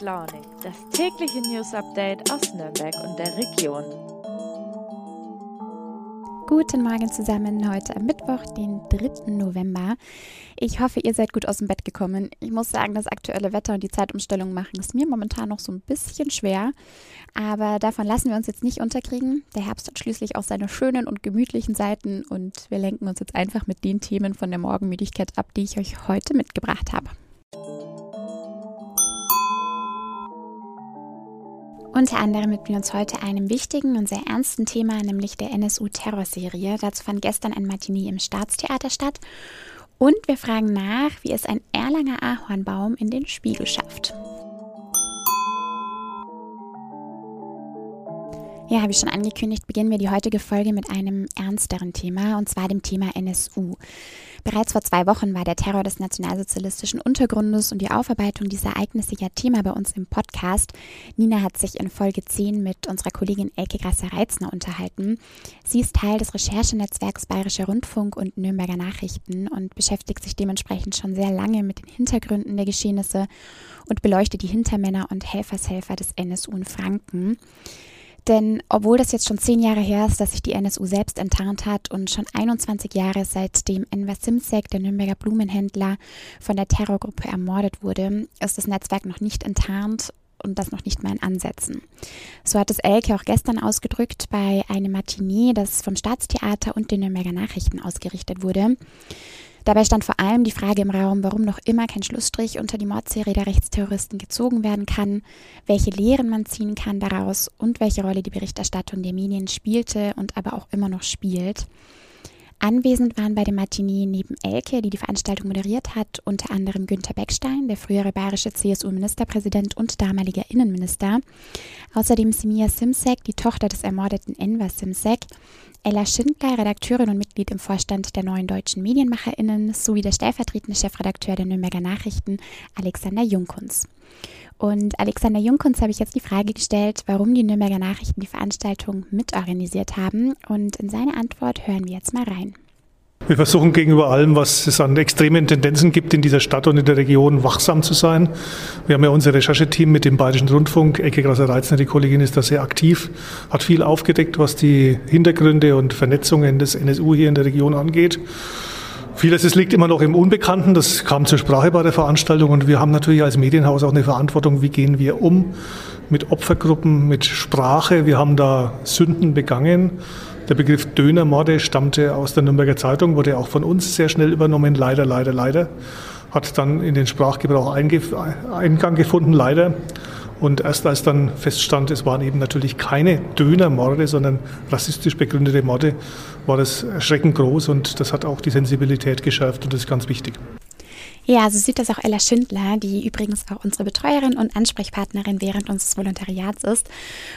Launig, das tägliche News Update aus Nürnberg und der Region. Guten Morgen zusammen, heute am Mittwoch, den 3. November. Ich hoffe, ihr seid gut aus dem Bett gekommen. Ich muss sagen, das aktuelle Wetter und die Zeitumstellung machen es mir momentan noch so ein bisschen schwer. Aber davon lassen wir uns jetzt nicht unterkriegen. Der Herbst hat schließlich auch seine schönen und gemütlichen Seiten und wir lenken uns jetzt einfach mit den Themen von der Morgenmüdigkeit ab, die ich euch heute mitgebracht habe. Unter anderem widmen wir uns heute einem wichtigen und sehr ernsten Thema, nämlich der NSU-Terrorserie. Dazu fand gestern ein Matinee im Staatstheater statt. Und wir fragen nach, wie es ein Erlanger Ahornbaum in den Spiegel schafft. Ja, habe ich schon angekündigt, beginnen wir die heutige Folge mit einem ernsteren Thema, und zwar dem Thema NSU. Bereits vor zwei Wochen war der Terror des nationalsozialistischen Untergrundes und die Aufarbeitung dieser Ereignisse ja Thema bei uns im Podcast. Nina hat sich in Folge 10 mit unserer Kollegin Elke Grasser-Reitzner unterhalten. Sie ist Teil des Recherchenetzwerks Bayerischer Rundfunk und Nürnberger Nachrichten und beschäftigt sich dementsprechend schon sehr lange mit den Hintergründen der Geschehnisse und beleuchtet die Hintermänner und Helfershelfer des NSU in Franken. Denn obwohl das jetzt schon zehn Jahre her ist, dass sich die NSU selbst enttarnt hat und schon 21 Jahre seitdem Enver Simsek, der Nürnberger Blumenhändler, von der Terrorgruppe ermordet wurde, ist das Netzwerk noch nicht enttarnt und das noch nicht mal in Ansätzen. So hat es Elke auch gestern ausgedrückt bei einem Matinee, das vom Staatstheater und den Nürnberger Nachrichten ausgerichtet wurde. Dabei stand vor allem die Frage im Raum, warum noch immer kein Schlussstrich unter die Mordserie der Rechtsterroristen gezogen werden kann, welche Lehren man ziehen kann daraus und welche Rolle die Berichterstattung der Medien spielte und aber auch immer noch spielt. Anwesend waren bei dem Matinee neben Elke, die die Veranstaltung moderiert hat, unter anderem Günter Beckstein, der frühere bayerische CSU-Ministerpräsident und damaliger Innenminister. Außerdem Simia Simsek, die Tochter des ermordeten Enver Simsek, Ella Schindler, Redakteurin und Mitglied im Vorstand der neuen deutschen MedienmacherInnen, sowie der stellvertretende Chefredakteur der Nürnberger Nachrichten, Alexander Jungkunz. Und Alexander Jungkunz habe ich jetzt die Frage gestellt, warum die Nürnberger Nachrichten die Veranstaltung mitorganisiert haben. Und in seine Antwort hören wir jetzt mal rein. Wir versuchen gegenüber allem, was es an extremen Tendenzen gibt in dieser Stadt und in der Region, wachsam zu sein. Wir haben ja unser Rechercheteam mit dem Bayerischen Rundfunk. Ecke Grasser-Reitzner, die Kollegin, ist da sehr aktiv, hat viel aufgedeckt, was die Hintergründe und Vernetzungen des NSU hier in der Region angeht. Vieles es liegt immer noch im Unbekannten, das kam zur Sprache bei der Veranstaltung und wir haben natürlich als Medienhaus auch eine Verantwortung, wie gehen wir um mit Opfergruppen, mit Sprache. Wir haben da Sünden begangen der Begriff Dönermorde stammte aus der Nürnberger Zeitung, wurde auch von uns sehr schnell übernommen, leider, leider, leider. Hat dann in den Sprachgebrauch Eingang gefunden, leider. Und erst als dann feststand, es waren eben natürlich keine Dönermorde, sondern rassistisch begründete Morde, war das erschreckend groß und das hat auch die Sensibilität geschärft und das ist ganz wichtig. Ja, so sieht das auch Ella Schindler, die übrigens auch unsere Betreuerin und Ansprechpartnerin während unseres Volontariats ist.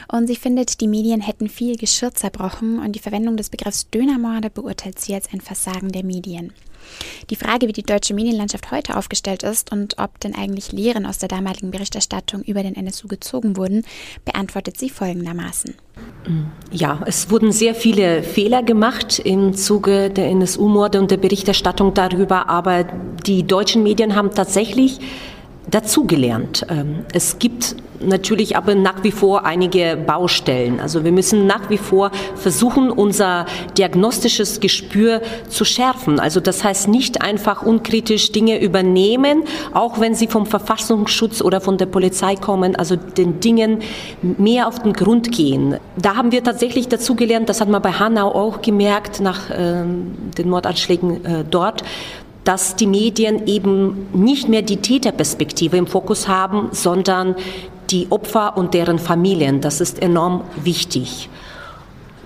Und sie findet, die Medien hätten viel Geschirr zerbrochen und die Verwendung des Begriffs Dönermorde beurteilt sie als ein Versagen der Medien. Die Frage, wie die deutsche Medienlandschaft heute aufgestellt ist und ob denn eigentlich Lehren aus der damaligen Berichterstattung über den NSU gezogen wurden, beantwortet sie folgendermaßen. Ja, es wurden sehr viele Fehler gemacht im Zuge der NSU-Morde und der Berichterstattung darüber, aber die deutschen Medien haben tatsächlich dazugelernt. Ähm, es gibt natürlich aber nach wie vor einige Baustellen. Also wir müssen nach wie vor versuchen, unser diagnostisches Gespür zu schärfen. Also das heißt nicht einfach unkritisch Dinge übernehmen, auch wenn sie vom Verfassungsschutz oder von der Polizei kommen, also den Dingen mehr auf den Grund gehen. Da haben wir tatsächlich dazugelernt, das hat man bei Hanau auch gemerkt, nach äh, den Mordanschlägen äh, dort, dass die Medien eben nicht mehr die Täterperspektive im Fokus haben, sondern die Opfer und deren Familien. Das ist enorm wichtig.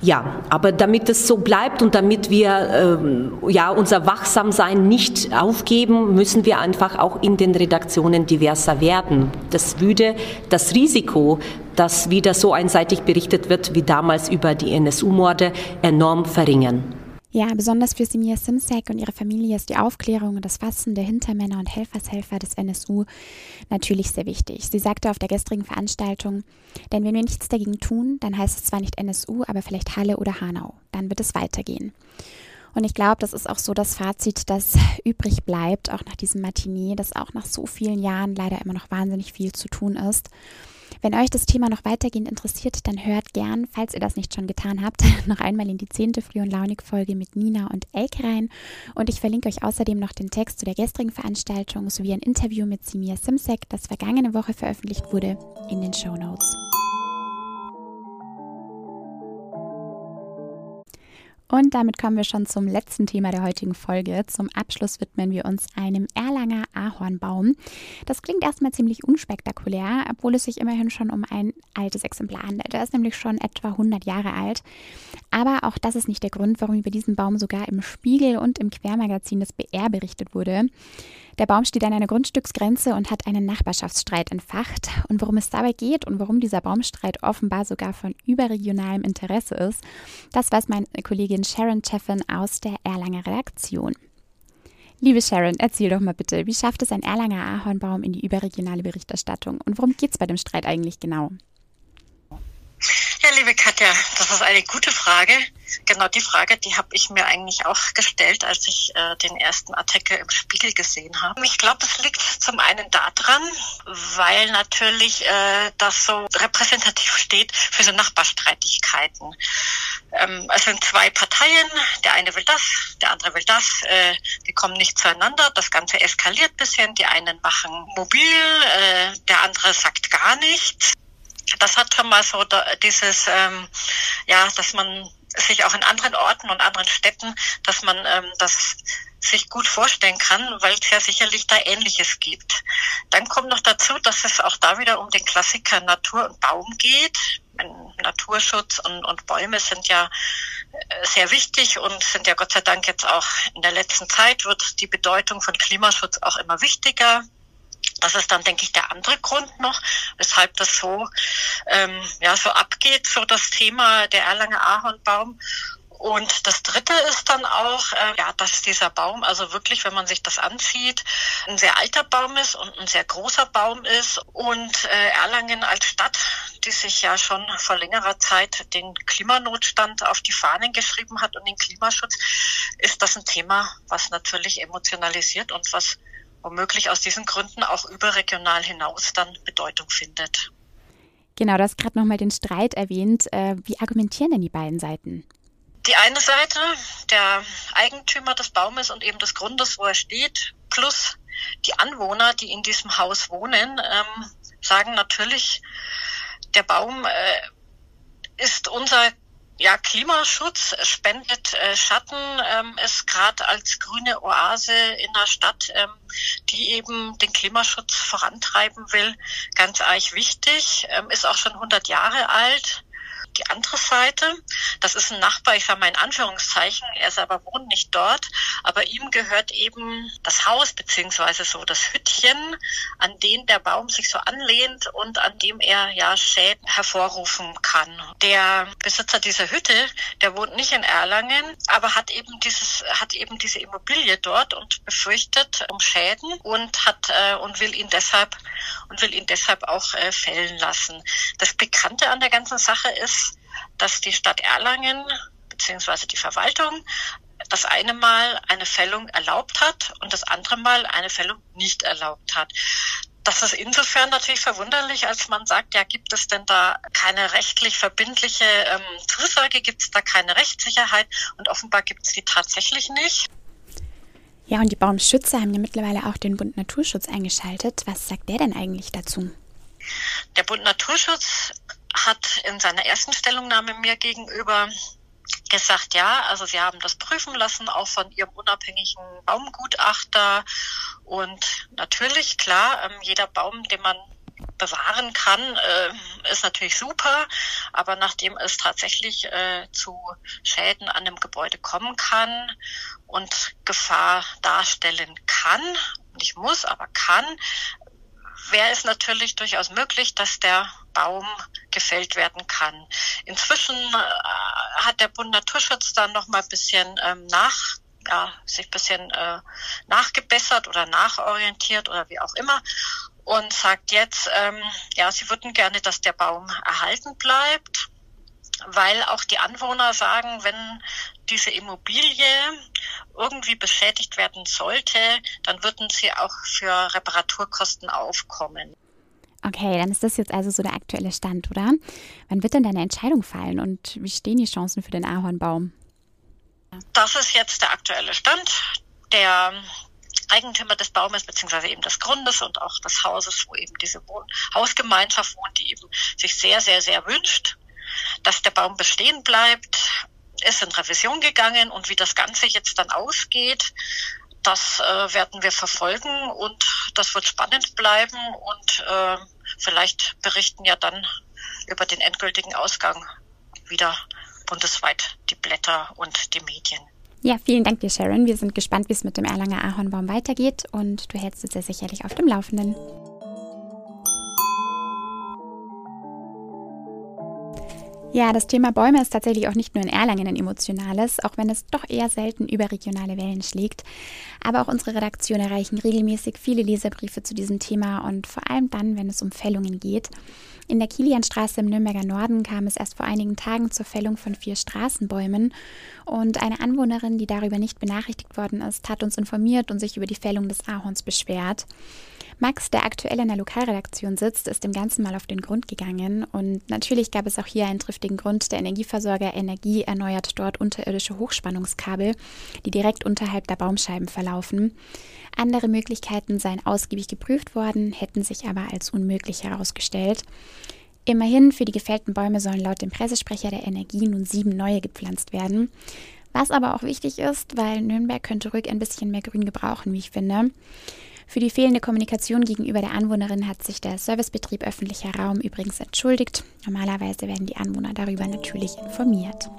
Ja, aber damit es so bleibt und damit wir ähm, ja unser Wachsamsein nicht aufgeben, müssen wir einfach auch in den Redaktionen diverser werden. Das würde das Risiko, dass wieder so einseitig berichtet wird wie damals über die NSU-Morde, enorm verringern. Ja, besonders für Simia Simsek und ihre Familie ist die Aufklärung und das Fassen der Hintermänner und Helfershelfer des NSU natürlich sehr wichtig. Sie sagte auf der gestrigen Veranstaltung, denn wenn wir nichts dagegen tun, dann heißt es zwar nicht NSU, aber vielleicht Halle oder Hanau. Dann wird es weitergehen. Und ich glaube, das ist auch so das Fazit, das übrig bleibt, auch nach diesem Matinee, dass auch nach so vielen Jahren leider immer noch wahnsinnig viel zu tun ist. Wenn euch das Thema noch weitergehend interessiert, dann hört gern, falls ihr das nicht schon getan habt, noch einmal in die zehnte Früh- und Launig-Folge mit Nina und Elke rein. Und ich verlinke euch außerdem noch den Text zu der gestrigen Veranstaltung sowie ein Interview mit Simia Simsek, das vergangene Woche veröffentlicht wurde, in den Show Notes. Und damit kommen wir schon zum letzten Thema der heutigen Folge. Zum Abschluss widmen wir uns einem Erlanger Ahornbaum. Das klingt erstmal ziemlich unspektakulär, obwohl es sich immerhin schon um ein altes Exemplar handelt. Er ist nämlich schon etwa 100 Jahre alt. Aber auch das ist nicht der Grund, warum über diesen Baum sogar im Spiegel und im Quermagazin des BR berichtet wurde. Der Baum steht an einer Grundstücksgrenze und hat einen Nachbarschaftsstreit entfacht. Und worum es dabei geht und warum dieser Baumstreit offenbar sogar von überregionalem Interesse ist, das weiß meine Kollegin Sharon Cheffin aus der Erlanger Redaktion. Liebe Sharon, erzähl doch mal bitte, wie schafft es ein Erlanger Ahornbaum in die überregionale Berichterstattung und worum geht es bei dem Streit eigentlich genau? Ja, liebe Katja, das ist eine gute Frage. Genau die Frage, die habe ich mir eigentlich auch gestellt, als ich äh, den ersten Artikel im Spiegel gesehen habe. Ich glaube, es liegt zum einen daran, weil natürlich äh, das so repräsentativ steht für so Nachbarstreitigkeiten. Ähm, es sind zwei Parteien, der eine will das, der andere will das, äh, die kommen nicht zueinander, das Ganze eskaliert bisschen, die einen machen mobil, äh, der andere sagt gar nichts das hat schon mal so dieses, ähm, ja, dass man sich auch in anderen Orten und anderen Städten, dass man ähm, das sich gut vorstellen kann, weil es ja sicherlich da Ähnliches gibt. Dann kommt noch dazu, dass es auch da wieder um den Klassiker Natur und Baum geht. Naturschutz und, und Bäume sind ja äh, sehr wichtig und sind ja Gott sei Dank jetzt auch in der letzten Zeit wird die Bedeutung von Klimaschutz auch immer wichtiger. Das ist dann, denke ich, der andere Grund noch, weshalb das so, ähm, ja, so abgeht, so das Thema der Erlanger Ahornbaum. Und das Dritte ist dann auch, äh, ja, dass dieser Baum, also wirklich, wenn man sich das ansieht, ein sehr alter Baum ist und ein sehr großer Baum ist. Und äh, Erlangen als Stadt, die sich ja schon vor längerer Zeit den Klimanotstand auf die Fahnen geschrieben hat und den Klimaschutz, ist das ein Thema, was natürlich emotionalisiert und was womöglich aus diesen Gründen auch überregional hinaus dann Bedeutung findet. Genau, du hast gerade nochmal den Streit erwähnt. Äh, wie argumentieren denn die beiden Seiten? Die eine Seite, der Eigentümer des Baumes und eben des Grundes, wo er steht, plus die Anwohner, die in diesem Haus wohnen, ähm, sagen natürlich, der Baum äh, ist unser ja, Klimaschutz spendet äh, Schatten, ähm, ist gerade als grüne Oase in der Stadt, ähm, die eben den Klimaschutz vorantreiben will, ganz eigentlich wichtig, ähm, ist auch schon 100 Jahre alt die andere Seite. Das ist ein Nachbar, ich sage mal in Anführungszeichen, er selber wohnt nicht dort, aber ihm gehört eben das Haus beziehungsweise so das Hüttchen, an den der Baum sich so anlehnt und an dem er ja Schäden hervorrufen kann. Der Besitzer dieser Hütte, der wohnt nicht in Erlangen, aber hat eben dieses, hat eben diese Immobilie dort und befürchtet um Schäden und hat äh, und will ihn deshalb und will ihn deshalb auch äh, fällen lassen. Das Bekannte an der ganzen Sache ist, dass die Stadt Erlangen beziehungsweise die Verwaltung das eine Mal eine Fällung erlaubt hat und das andere Mal eine Fällung nicht erlaubt hat. Das ist insofern natürlich verwunderlich, als man sagt, ja, gibt es denn da keine rechtlich verbindliche ähm, Zusage, gibt es da keine Rechtssicherheit und offenbar gibt es die tatsächlich nicht. Ja, und die Baumschützer haben ja mittlerweile auch den Bund Naturschutz eingeschaltet. Was sagt der denn eigentlich dazu? Der Bund Naturschutz hat in seiner ersten Stellungnahme mir gegenüber gesagt, ja, also sie haben das prüfen lassen, auch von ihrem unabhängigen Baumgutachter. Und natürlich, klar, ähm, jeder Baum, den man bewahren kann, äh, ist natürlich super, aber nachdem es tatsächlich äh, zu Schäden an dem Gebäude kommen kann und Gefahr darstellen kann, nicht muss, aber kann, wäre es natürlich durchaus möglich, dass der Baum gefällt werden kann. Inzwischen äh, hat der Bund Naturschutz dann noch mal ein bisschen ähm, nach ja, sich ein bisschen äh, nachgebessert oder nachorientiert oder wie auch immer und sagt jetzt, ähm, ja, sie würden gerne, dass der Baum erhalten bleibt. Weil auch die Anwohner sagen, wenn diese Immobilie irgendwie beschädigt werden sollte, dann würden sie auch für Reparaturkosten aufkommen. Okay, dann ist das jetzt also so der aktuelle Stand, oder? Wann wird denn deine Entscheidung fallen und wie stehen die Chancen für den Ahornbaum? Das ist jetzt der aktuelle Stand. Der Eigentümer des Baumes beziehungsweise eben des Grundes und auch des Hauses, wo eben diese Wohn Hausgemeinschaft wohnt, die eben sich sehr, sehr, sehr wünscht, dass der Baum bestehen bleibt, ist in Revision gegangen und wie das Ganze jetzt dann ausgeht, das äh, werden wir verfolgen und das wird spannend bleiben und äh, vielleicht berichten ja dann über den endgültigen Ausgang wieder bundesweit die Blätter und die Medien. Ja, vielen Dank dir, Sharon. Wir sind gespannt, wie es mit dem Erlanger Ahornbaum weitergeht und du hältst uns ja sicherlich auf dem Laufenden. Ja, das Thema Bäume ist tatsächlich auch nicht nur in Erlangen ein emotionales, auch wenn es doch eher selten überregionale Wellen schlägt. Aber auch unsere Redaktion erreichen regelmäßig viele Leserbriefe zu diesem Thema und vor allem dann, wenn es um Fällungen geht. In der Kilianstraße im Nürnberger Norden kam es erst vor einigen Tagen zur Fällung von vier Straßenbäumen und eine Anwohnerin, die darüber nicht benachrichtigt worden ist, hat uns informiert und sich über die Fällung des Ahorns beschwert. Max, der aktuell in der Lokalredaktion sitzt, ist dem Ganzen mal auf den Grund gegangen. Und natürlich gab es auch hier einen triftigen Grund. Der Energieversorger Energie erneuert dort unterirdische Hochspannungskabel, die direkt unterhalb der Baumscheiben verlaufen. Andere Möglichkeiten seien ausgiebig geprüft worden, hätten sich aber als unmöglich herausgestellt. Immerhin, für die gefällten Bäume sollen laut dem Pressesprecher der Energie nun sieben neue gepflanzt werden. Was aber auch wichtig ist, weil Nürnberg könnte ruhig ein bisschen mehr Grün gebrauchen, wie ich finde. Für die fehlende Kommunikation gegenüber der Anwohnerin hat sich der Servicebetrieb öffentlicher Raum übrigens entschuldigt. Normalerweise werden die Anwohner darüber natürlich informiert.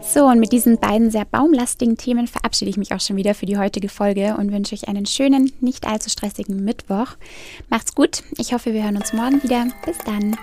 So, und mit diesen beiden sehr baumlastigen Themen verabschiede ich mich auch schon wieder für die heutige Folge und wünsche euch einen schönen, nicht allzu stressigen Mittwoch. Macht's gut. Ich hoffe, wir hören uns morgen wieder. Bis dann.